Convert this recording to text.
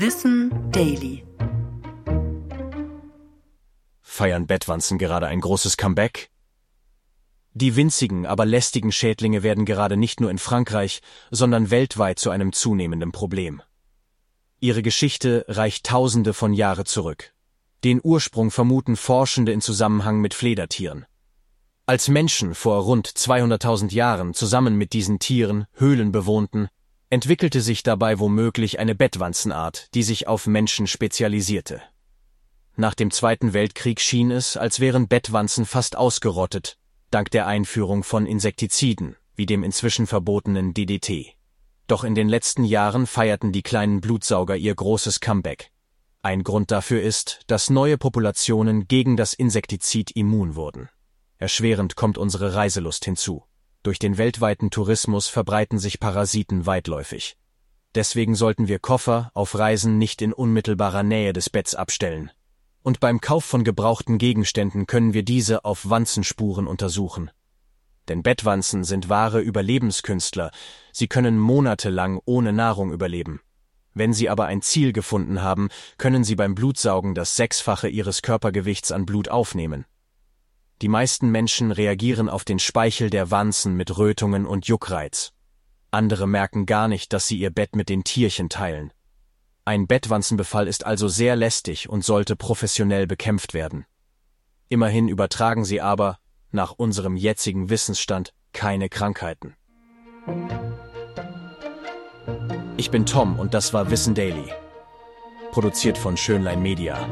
Wissen Daily. Feiern Bettwanzen gerade ein großes Comeback? Die winzigen, aber lästigen Schädlinge werden gerade nicht nur in Frankreich, sondern weltweit zu einem zunehmenden Problem. Ihre Geschichte reicht Tausende von Jahre zurück. Den Ursprung vermuten Forschende in Zusammenhang mit Fledertieren. Als Menschen vor rund 200.000 Jahren zusammen mit diesen Tieren Höhlen bewohnten, entwickelte sich dabei womöglich eine Bettwanzenart, die sich auf Menschen spezialisierte. Nach dem Zweiten Weltkrieg schien es, als wären Bettwanzen fast ausgerottet, dank der Einführung von Insektiziden, wie dem inzwischen verbotenen DDT. Doch in den letzten Jahren feierten die kleinen Blutsauger ihr großes Comeback. Ein Grund dafür ist, dass neue Populationen gegen das Insektizid immun wurden. Erschwerend kommt unsere Reiselust hinzu. Durch den weltweiten Tourismus verbreiten sich Parasiten weitläufig. Deswegen sollten wir Koffer auf Reisen nicht in unmittelbarer Nähe des Betts abstellen. Und beim Kauf von gebrauchten Gegenständen können wir diese auf Wanzenspuren untersuchen. Denn Bettwanzen sind wahre Überlebenskünstler, sie können monatelang ohne Nahrung überleben. Wenn sie aber ein Ziel gefunden haben, können sie beim Blutsaugen das Sechsfache ihres Körpergewichts an Blut aufnehmen. Die meisten Menschen reagieren auf den Speichel der Wanzen mit Rötungen und Juckreiz. Andere merken gar nicht, dass sie ihr Bett mit den Tierchen teilen. Ein Bettwanzenbefall ist also sehr lästig und sollte professionell bekämpft werden. Immerhin übertragen sie aber, nach unserem jetzigen Wissensstand, keine Krankheiten. Ich bin Tom und das war Wissen Daily. Produziert von Schönlein Media.